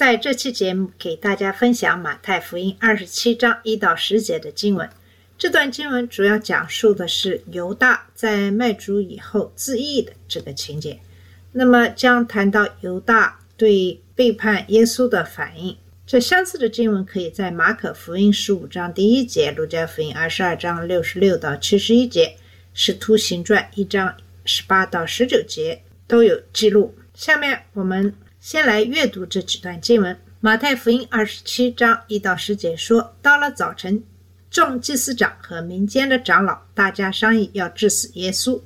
在这期节目给大家分享马太福音二十七章一到十节的经文。这段经文主要讲述的是犹大在卖主以后自缢的这个情节。那么将谈到犹大对背叛耶稣的反应。这相似的经文可以在马可福音十五章第一节、路加福音二十二章六十六到七十一节、使徒行传一章十八到十九节都有记录。下面我们先来阅读这几段经文。马太福音二十七章一到十节说：“到了早晨，众祭司长和民间的长老大家商议要致死耶稣，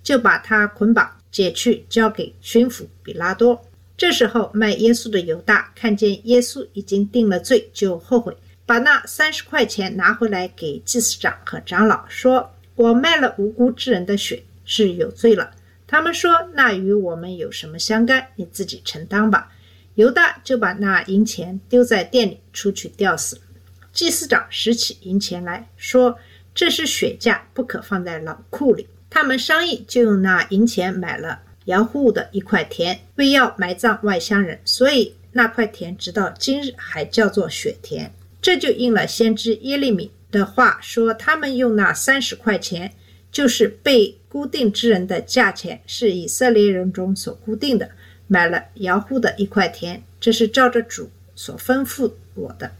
就把他捆绑解去，交给巡抚比拉多。这时候卖耶稣的犹大看见耶稣已经定了罪，就后悔，把那三十块钱拿回来给祭司长和长老，说：“我卖了无辜之人的血，是有罪了。”他们说：“那与我们有什么相干？你自己承担吧。”犹大就把那银钱丢在店里，出去吊死。祭司长拾起银钱来说：“这是血价，不可放在老库里。”他们商议，就用那银钱买了姚户的一块田，为要埋葬外乡人，所以那块田直到今日还叫做血田。这就应了先知耶利米的话说：“他们用那三十块钱，就是被固定之人的价钱，是以色列人中所固定的。”买了摇户的一块田，这是照着主所吩咐我的。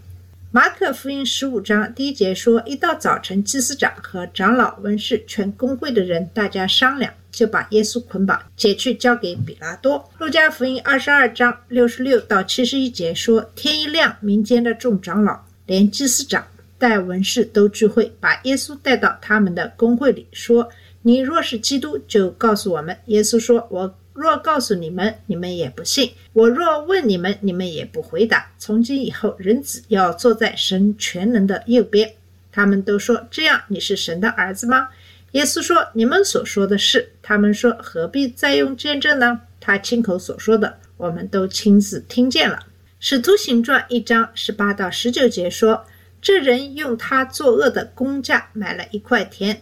马可福音十五章第一节说：一到早晨，祭司长和长老、文士、全公会的人，大家商量，就把耶稣捆绑，解去交给比拉多。路加福音二十二章六十六到七十一节说：天一亮，民间的众长老连祭司长带文士都聚会，把耶稣带到他们的公会里，说：你若是基督，就告诉我们。耶稣说：我。若告诉你们，你们也不信；我若问你们，你们也不回答。从今以后，人子要坐在神全能的右边。他们都说：“这样，你是神的儿子吗？”耶稣说：“你们所说的是。”他们说：“何必再用见证呢？他亲口所说的，我们都亲自听见了。”使徒行传一章十八到十九节说：“这人用他作恶的工价买了一块田，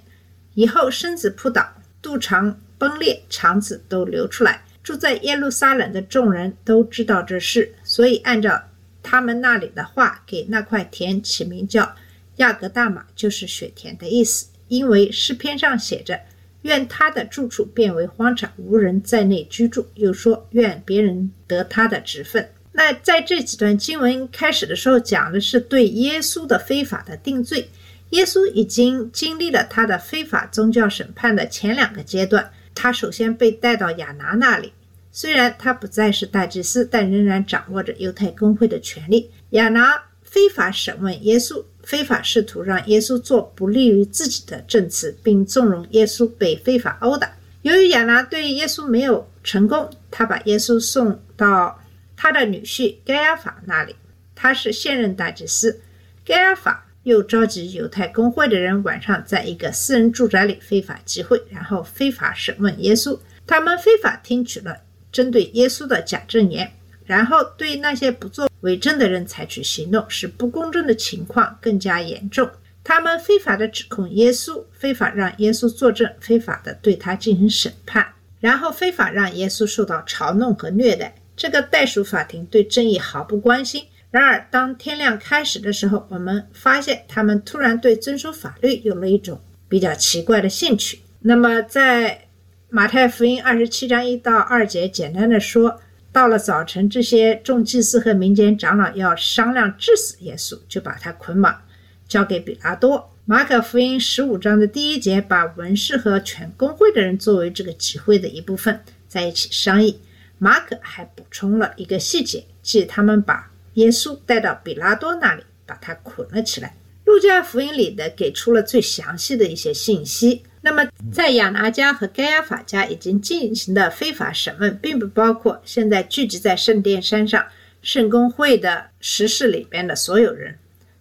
以后身子扑倒，肚肠。”崩裂，肠子都流出来。住在耶路撒冷的众人都知道这事，所以按照他们那里的话，给那块田起名叫亚格大马，就是雪田的意思。因为诗篇上写着：“愿他的住处变为荒场，无人在内居住。”又说：“愿别人得他的职分。”那在这几段经文开始的时候，讲的是对耶稣的非法的定罪。耶稣已经经历了他的非法宗教审判的前两个阶段。他首先被带到亚拿那里，虽然他不再是大祭司，但仍然掌握着犹太公会的权利。亚拿非法审问耶稣，非法试图让耶稣做不利于自己的证词，并纵容耶稣被非法殴打。由于亚拿对耶稣没有成功，他把耶稣送到他的女婿该亚法那里，他是现任大祭司。该亚法。又召集犹太公会的人，晚上在一个私人住宅里非法集会，然后非法审问耶稣。他们非法听取了针对耶稣的假证言，然后对那些不做伪证的人采取行动，使不公正的情况更加严重。他们非法的指控耶稣，非法让耶稣作证，非法的对他进行审判，然后非法让耶稣受到嘲弄和虐待。这个代属法庭对正义毫不关心。然而，当天亮开始的时候，我们发现他们突然对遵守法律有了一种比较奇怪的兴趣。那么，在马太福音二十七章一到二节，简单的说，到了早晨，这些众祭司和民间长老要商量致死耶稣，就把他捆绑，交给比拉多。马可福音十五章的第一节，把文士和全公会的人作为这个集会的一部分，在一起商议。马可还补充了一个细节，即他们把耶稣带到比拉多那里，把他捆了起来。路加福音里的给出了最详细的一些信息。那么，在亚拿家和该亚法家已经进行的非法审问，并不包括现在聚集在圣殿山上圣公会的实事里边的所有人。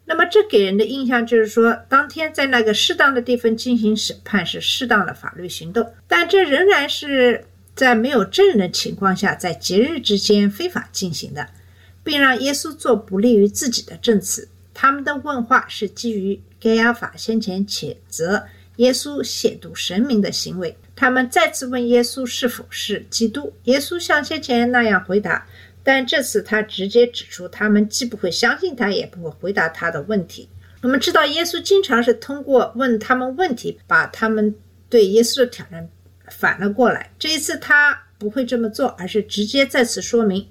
那么这给人的印象就是说，当天在那个适当的地方进行审判是适当的法律行动，但这仍然是在没有证人的情况下，在节日之间非法进行的，并让耶稣做不利于自己的证词。他们的问话是基于该亚法先前谴责耶稣亵渎神明的行为。他们再次问耶稣是否是基督，耶稣像先前那样回答。但这次他直接指出，他们既不会相信他，也不会回答他的问题。我们知道，耶稣经常是通过问他们问题，把他们对耶稣的挑战反了过来。这一次他不会这么做，而是直接再次说明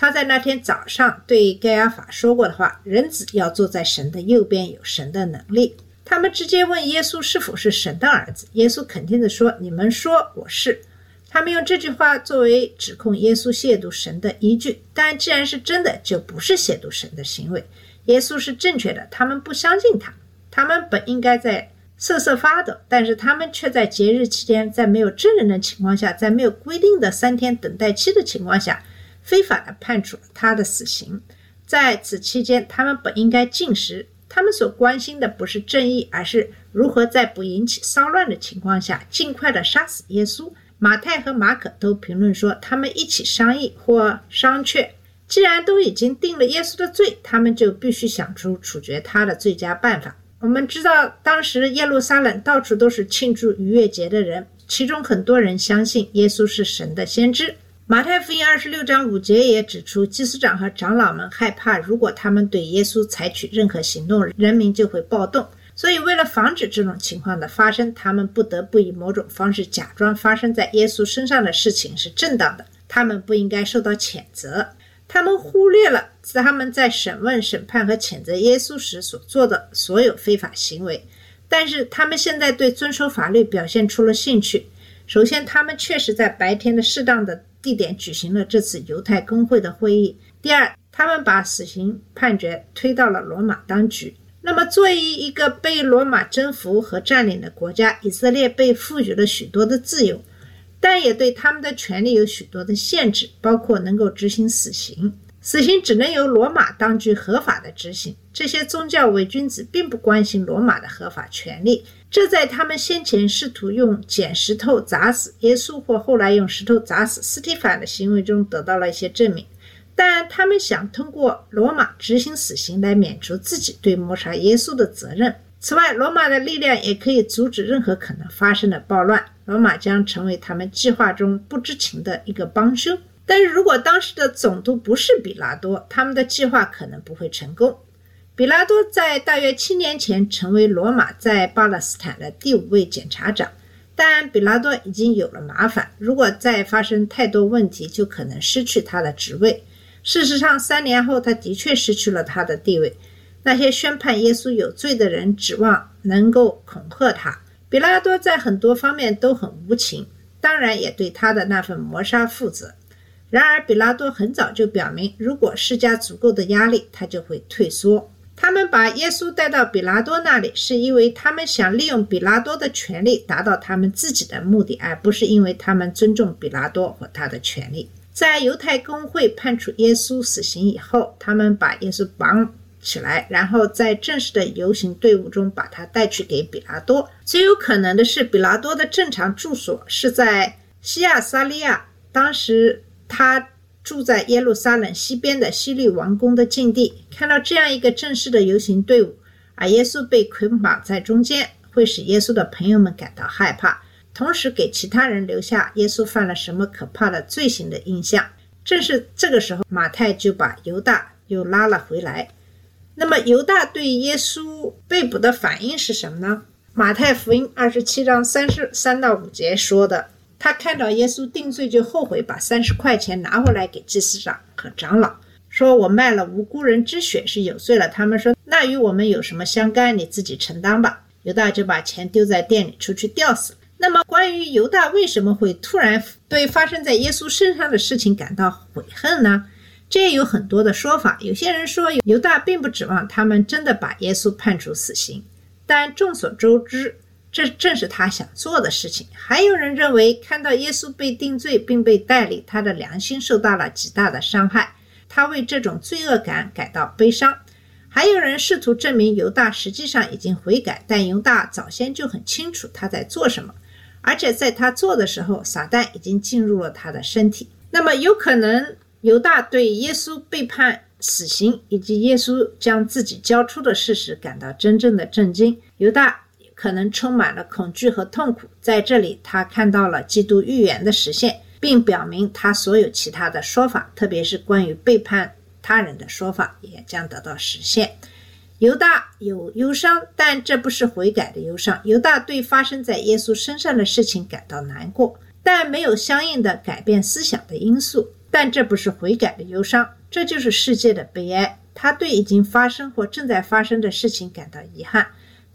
他在那天早上对盖亚法说过的话：“人子要坐在神的右边，有神的能力。”他们直接问耶稣是否是神的儿子，耶稣肯定地说：“你们说我是。”他们用这句话作为指控耶稣亵渎神的依据，但既然是真的，就不是亵渎神的行为。耶稣是正确的，他们不相信他。他们本应该在瑟瑟发抖，但是他们却在节日期间，在没有证人的情况下，在没有规定的三天等待期的情况下，非法的判处他的死刑。在此期间，他们本应该禁食。他们所关心的不是正义，而是如何在不引起骚乱的情况下，尽快的杀死耶稣。马太和马可都评论说，他们一起商议或商榷。既然都已经定了耶稣的罪，他们就必须想出处决他的最佳办法。我们知道，当时耶路撒冷到处都是庆祝逾越节的人，其中很多人相信耶稣是神的先知。马太福音二十六章五节也指出，祭司长和长老们害怕，如果他们对耶稣采取任何行动，人民就会暴动。所以，为了防止这种情况的发生，他们不得不以某种方式假装发生在耶稣身上的事情是正当的，他们不应该受到谴责。他们忽略了他们在审问、审判和谴责耶稣时所做的所有非法行为，但是他们现在对遵守法律表现出了兴趣。首先，他们确实在白天的适当的地点举行了这次犹太公会的会议。第二，他们把死刑判决推到了罗马当局。那么，作为一个被罗马征服和占领的国家，以色列被赋予了许多的自由，但也对他们的权利有许多的限制，包括能够执行死刑。死刑只能由罗马当局合法的执行。这些宗教伪君子并不关心罗马的合法权利，这在他们先前试图用捡石头砸死耶稣，或后来用石头砸死斯蒂凡的行为中得到了一些证明。但他们想通过罗马执行死刑来免除自己对谋杀耶稣的责任。此外，罗马的力量也可以阻止任何可能发生的暴乱。罗马将成为他们计划中不知情的一个帮凶。但是如果当时的总督不是比拉多，他们的计划可能不会成功。比拉多在大约七年前成为罗马在巴勒斯坦的第五位检察长，但比拉多已经有了麻烦，如果再发生太多问题，就可能失去他的职位。事实上，三年后，他的确失去了他的地位。那些宣判耶稣有罪的人指望能够恐吓他。比拉多在很多方面都很无情，当然也对他的那份谋杀负责。然而，比拉多很早就表明，如果施加足够的压力，他就会退缩。他们把耶稣带到比拉多那里，是因为他们想利用比拉多的权利达到他们自己的目的，而不是因为他们尊重比拉多和他的权利。在犹太公会判处耶稣死刑以后，他们把耶稣绑起来，然后在正式的游行队伍中把他带去给比拉多。最有可能的是，比拉多的正常住所是在西亚撒利亚，当时他住在耶路撒冷西边的希律王宫的境地。看到这样一个正式的游行队伍，而耶稣被捆绑在中间，会使耶稣的朋友们感到害怕。同时给其他人留下耶稣犯了什么可怕的罪行的印象。正是这个时候，马太就把犹大又拉了回来。那么，犹大对耶稣被捕的反应是什么呢？马太福音二十七章三十三到五节说的，他看到耶稣定罪，就后悔，把三十块钱拿回来给祭司长和长老，说：“我卖了无辜人之血是有罪了。”他们说：“那与我们有什么相干？你自己承担吧。”犹大就把钱丢在店里，出去吊死了。那么，关于犹大为什么会突然对发生在耶稣身上的事情感到悔恨呢？这也有很多的说法。有些人说，犹大并不指望他们真的把耶稣判处死刑，但众所周知，这正是他想做的事情。还有人认为，看到耶稣被定罪并被代理，他的良心受到了极大的伤害，他为这种罪恶感感到悲伤。还有人试图证明犹大实际上已经悔改，但犹大早先就很清楚他在做什么，而且在他做的时候，撒旦已经进入了他的身体。那么有可能犹大对耶稣被判死刑以及耶稣将自己交出的事实感到真正的震惊。犹大可能充满了恐惧和痛苦，在这里他看到了基督预言的实现，并表明他所有其他的说法，特别是关于背叛他人的说法，也将得到实现。犹大有忧伤，但这不是悔改的忧伤。犹大对发生在耶稣身上的事情感到难过，但没有相应的改变思想的因素。但这不是悔改的忧伤，这就是世界的悲哀。他对已经发生或正在发生的事情感到遗憾，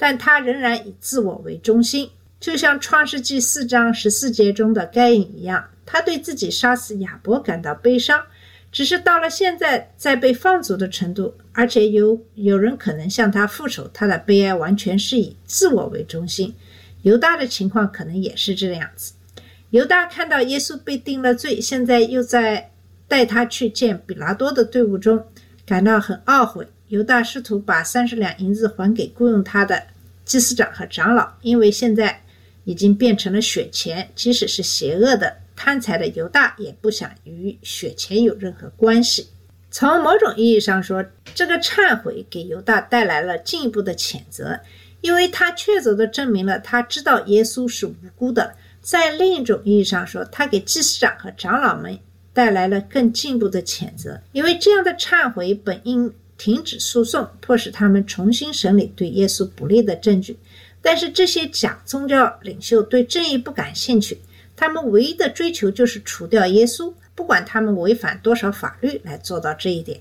但他仍然以自我为中心，就像创世纪四章十四节中的该隐一样。他对自己杀死亚伯感到悲伤。只是到了现在，在被放逐的程度，而且有有人可能向他复仇，他的悲哀完全是以自我为中心。犹大的情况可能也是这样子。犹大看到耶稣被定了罪，现在又在带他去见比拉多的队伍中，感到很懊悔。犹大试图把三十两银子还给雇佣他的祭司长和长老，因为现在已经变成了血钱，即使是邪恶的。贪财的犹大也不想与血钱有任何关系。从某种意义上说，这个忏悔给犹大带来了进一步的谴责，因为他确凿地证明了他知道耶稣是无辜的。在另一种意义上说，他给祭司长和长老们带来了更进一步的谴责，因为这样的忏悔本应停止诉讼，迫使他们重新审理对耶稣不利的证据。但是这些假宗教领袖对正义不感兴趣。他们唯一的追求就是除掉耶稣，不管他们违反多少法律来做到这一点。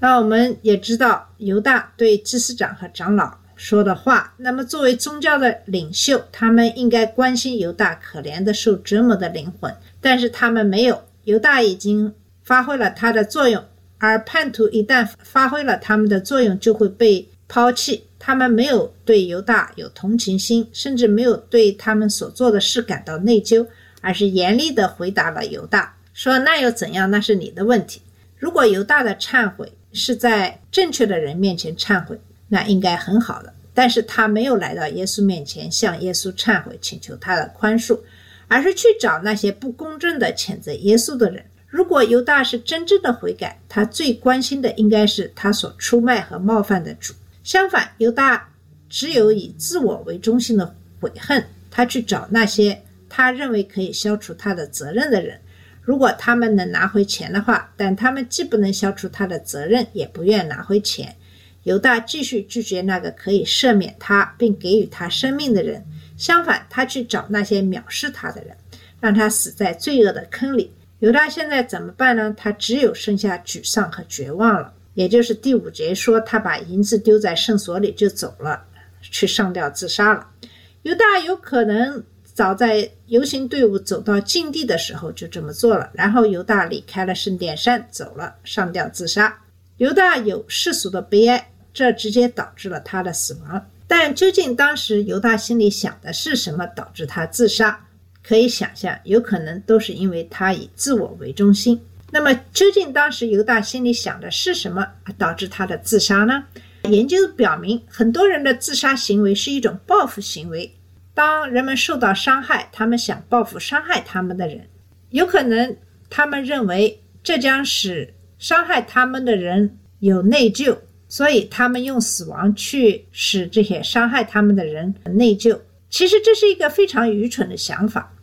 那我们也知道犹大对祭司长和长老说的话。那么作为宗教的领袖，他们应该关心犹大可怜的受折磨的灵魂，但是他们没有。犹大已经发挥了他的作用，而叛徒一旦发挥了他们的作用，就会被抛弃。他们没有对犹大有同情心，甚至没有对他们所做的事感到内疚。而是严厉地回答了犹大，说：“那又怎样？那是你的问题。如果犹大的忏悔是在正确的人面前忏悔，那应该很好的。但是他没有来到耶稣面前向耶稣忏悔，请求他的宽恕，而是去找那些不公正的谴责耶稣的人。如果犹大是真正的悔改，他最关心的应该是他所出卖和冒犯的主。相反，犹大只有以自我为中心的悔恨，他去找那些。”他认为可以消除他的责任的人，如果他们能拿回钱的话，但他们既不能消除他的责任，也不愿拿回钱。犹大继续拒绝那个可以赦免他并给予他生命的人，相反，他去找那些藐视他的人，让他死在罪恶的坑里。犹大现在怎么办呢？他只有剩下沮丧和绝望了。也就是第五节说，他把银子丢在圣所里就走了，去上吊自杀了。犹大有可能。早在游行队伍走到禁地的时候就这么做了，然后犹大离开了圣殿山，走了，上吊自杀。犹大有世俗的悲哀，这直接导致了他的死亡。但究竟当时犹大心里想的是什么，导致他自杀？可以想象，有可能都是因为他以自我为中心。那么，究竟当时犹大心里想的是什么，导致他的自杀呢？研究表明，很多人的自杀行为是一种报复行为。当人们受到伤害，他们想报复伤害他们的人，有可能他们认为这将使伤害他们的人有内疚，所以他们用死亡去使这些伤害他们的人内疚。其实这是一个非常愚蠢的想法。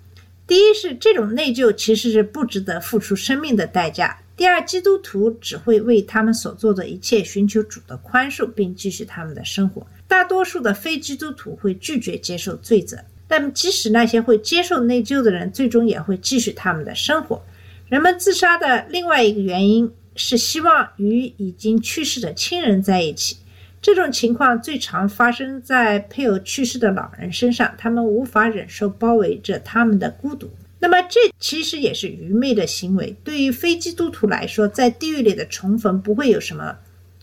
第一是这种内疚其实是不值得付出生命的代价。第二，基督徒只会为他们所做的一切寻求主的宽恕，并继续他们的生活。大多数的非基督徒会拒绝接受罪责，但即使那些会接受内疚的人，最终也会继续他们的生活。人们自杀的另外一个原因是希望与已经去世的亲人在一起。这种情况最常发生在配偶去世的老人身上，他们无法忍受包围着他们的孤独。那么，这其实也是愚昧的行为。对于非基督徒来说，在地狱里的重逢不会有什么。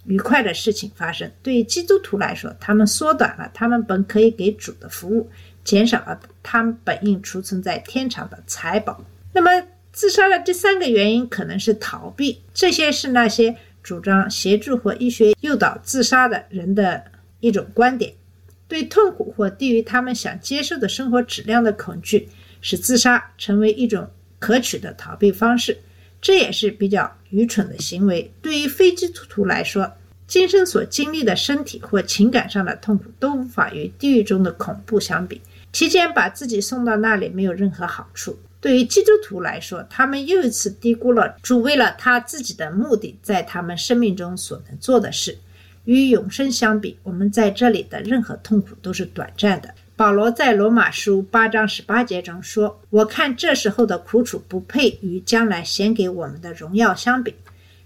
愉快的事情发生。对于基督徒来说，他们缩短了他们本可以给主的服务，减少了他们本应储存在天堂的财宝。那么，自杀的第三个原因可能是逃避。这些是那些主张协助或医学诱导自杀的人的一种观点。对痛苦或低于他们想接受的生活质量的恐惧，使自杀成为一种可取的逃避方式。这也是比较愚蠢的行为。对于非基督徒来说，今生所经历的身体或情感上的痛苦都无法与地狱中的恐怖相比。提前把自己送到那里没有任何好处。对于基督徒来说，他们又一次低估了主为了他自己的目的在他们生命中所能做的事。与永生相比，我们在这里的任何痛苦都是短暂的。保罗在罗马书八章十八节中说：“我看这时候的苦楚不配与将来显给我们的荣耀相比。”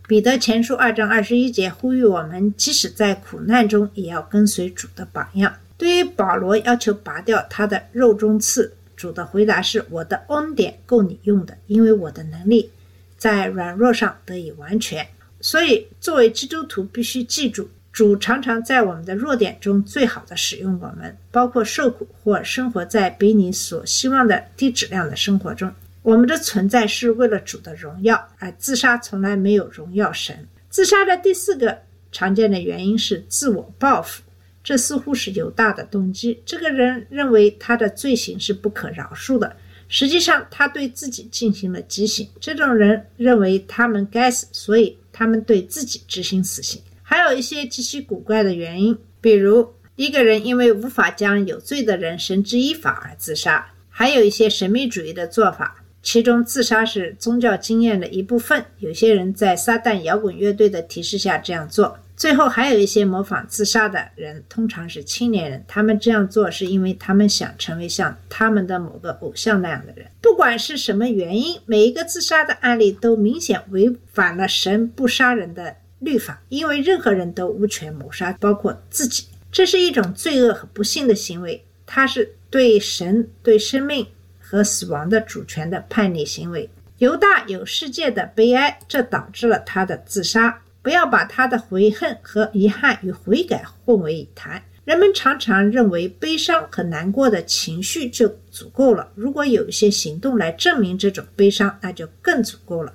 彼得前书二章二十一节呼吁我们，即使在苦难中，也要跟随主的榜样。对于保罗要求拔掉他的肉中刺，主的回答是：“我的恩典够你用的，因为我的能力在软弱上得以完全。”所以，作为基督徒，必须记住。主常常在我们的弱点中最好的使用我们，包括受苦或生活在比你所希望的低质量的生活中。我们的存在是为了主的荣耀，而自杀从来没有荣耀神。自杀的第四个常见的原因是自我报复，这似乎是有大的动机。这个人认为他的罪行是不可饶恕的，实际上他对自己进行了极刑。这种人认为他们该死，所以他们对自己执行死刑。还有一些极其古怪的原因，比如一个人因为无法将有罪的人绳之以法而自杀；还有一些神秘主义的做法，其中自杀是宗教经验的一部分。有些人在撒旦摇滚乐队的提示下这样做。最后还有一些模仿自杀的人，通常是青年人，他们这样做是因为他们想成为像他们的某个偶像那样的人。不管是什么原因，每一个自杀的案例都明显违反了神不杀人的。律法，因为任何人都无权谋杀，包括自己。这是一种罪恶和不幸的行为，它是对神、对生命和死亡的主权的叛逆行为。犹大有世界的悲哀，这导致了他的自杀。不要把他的悔恨和遗憾与悔改混为一谈。人们常常认为悲伤和难过的情绪就足够了，如果有一些行动来证明这种悲伤，那就更足够了。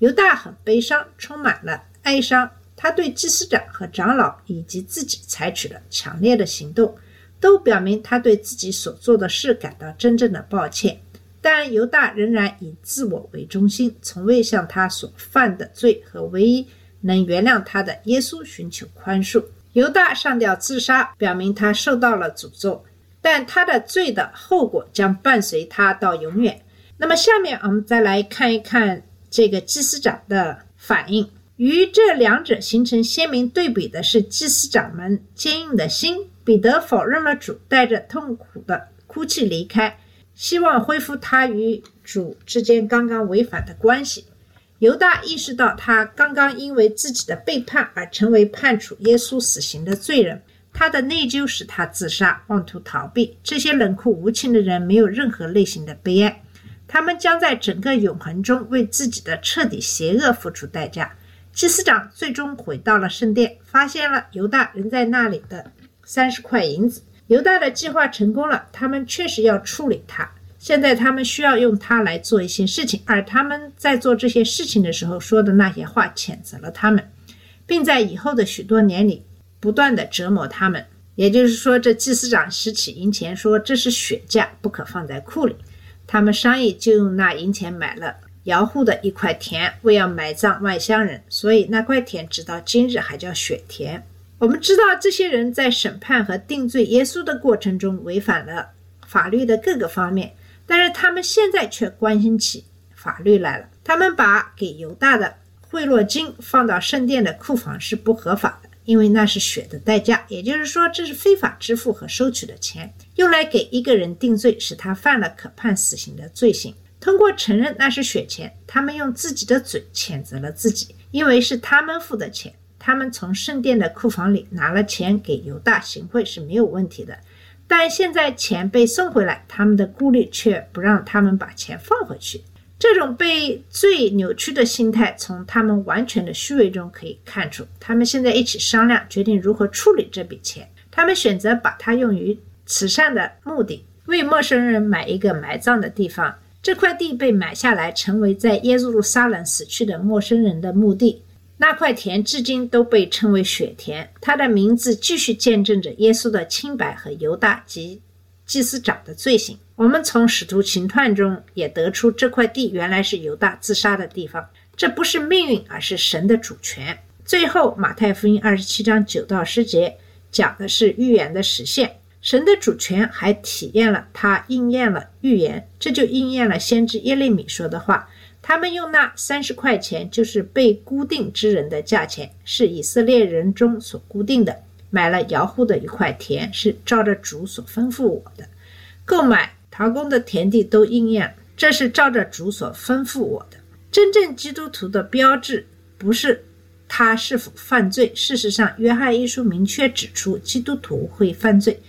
犹大很悲伤，充满了。哀伤，他对祭司长和长老以及自己采取了强烈的行动，都表明他对自己所做的事感到真正的抱歉。但犹大仍然以自我为中心，从未向他所犯的罪和唯一能原谅他的耶稣寻求宽恕。犹大上吊自杀，表明他受到了诅咒，但他的罪的后果将伴随他到永远。那么，下面我们再来看一看这个祭司长的反应。与这两者形成鲜明对比的是，祭司长们坚硬的心。彼得否认了主，带着痛苦的哭泣离开，希望恢复他与主之间刚刚违反的关系。犹大意识到，他刚刚因为自己的背叛而成为判处耶稣死刑的罪人。他的内疚使他自杀，妄图逃避。这些冷酷无情的人没有任何类型的悲哀，他们将在整个永恒中为自己的彻底邪恶付出代价。祭司长最终回到了圣殿，发现了犹大仍在那里的三十块银子。犹大的计划成功了，他们确实要处理他。现在他们需要用它来做一些事情，而他们在做这些事情的时候说的那些话，谴责了他们，并在以后的许多年里不断的折磨他们。也就是说，这祭司长拾起银钱说：“这是血价，不可放在库里。”他们商议，就用那银钱买了。姚户的一块田，为要埋葬外乡人，所以那块田直到今日还叫雪田。我们知道这些人在审判和定罪耶稣的过程中违反了法律的各个方面，但是他们现在却关心起法律来了。他们把给犹大的贿赂金放到圣殿的库房是不合法的，因为那是血的代价，也就是说这是非法支付和收取的钱，用来给一个人定罪，使他犯了可判死刑的罪行。通过承认那是血钱，他们用自己的嘴谴责了自己，因为是他们付的钱。他们从圣殿的库房里拿了钱给犹大行贿是没有问题的，但现在钱被送回来，他们的顾虑却不让他们把钱放回去。这种被最扭曲的心态，从他们完全的虚伪中可以看出。他们现在一起商量，决定如何处理这笔钱。他们选择把它用于慈善的目的，为陌生人买一个埋葬的地方。这块地被买下来，成为在耶路撒冷死去的陌生人的墓地。那块田至今都被称为血田，它的名字继续见证着耶稣的清白和犹大及祭司长的罪行。我们从使徒行传中也得出，这块地原来是犹大自杀的地方。这不是命运，而是神的主权。最后，马太福音二十七章九到十节讲的是预言的实现。神的主权还体验了，他应验了预言，这就应验了先知耶利米说的话。他们用那三十块钱，就是被固定之人的价钱，是以色列人中所固定的，买了摇户的一块田，是照着主所吩咐我的。购买陶工的田地都应验，这是照着主所吩咐我的。真正基督徒的标志不是他是否犯罪，事实上，约翰一书明确指出，基督徒会犯罪。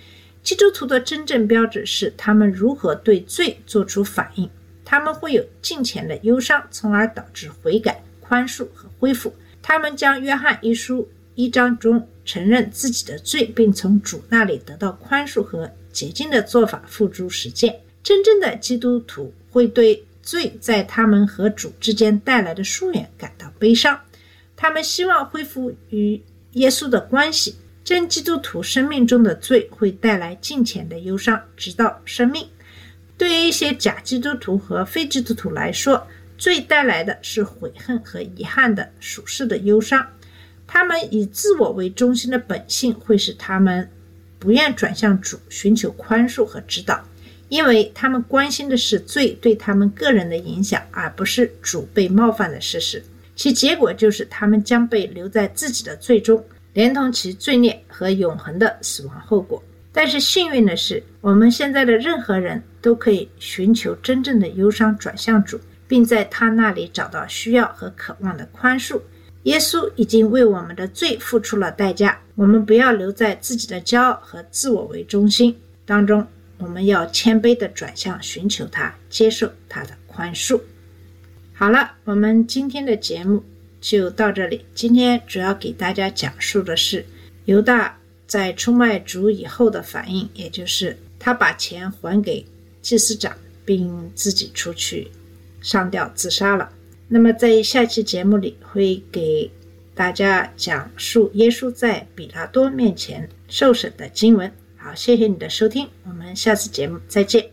基督徒的真正标志是他们如何对罪做出反应。他们会有金钱的忧伤，从而导致悔改、宽恕和恢复。他们将约翰一书一章中承认自己的罪，并从主那里得到宽恕和洁净的做法付诸实践。真正的基督徒会对罪在他们和主之间带来的疏远感到悲伤。他们希望恢复与耶稣的关系。真基督徒生命中的罪会带来金钱的忧伤，直到生命。对于一些假基督徒和非基督徒来说，罪带来的是悔恨和遗憾的属世的忧伤。他们以自我为中心的本性会使他们不愿转向主，寻求宽恕和指导，因为他们关心的是罪对他们个人的影响，而不是主被冒犯的事实。其结果就是他们将被留在自己的罪中，连同其罪孽和永恒的死亡后果。但是幸运的是，我们现在的任何人都可以寻求真正的忧伤，转向主，并在他那里找到需要和渴望的宽恕。耶稣已经为我们的罪付出了代价，我们不要留在自己的骄傲和自我为中心当中，我们要谦卑地转向寻求他，接受他的宽恕。好了，我们今天的节目就到这里。今天主要给大家讲述的是犹大。在出卖主以后的反应，也就是他把钱还给祭司长，并自己出去上吊自杀了。那么在下期节目里会给大家讲述耶稣在比拉多面前受审的经文。好，谢谢你的收听，我们下次节目再见。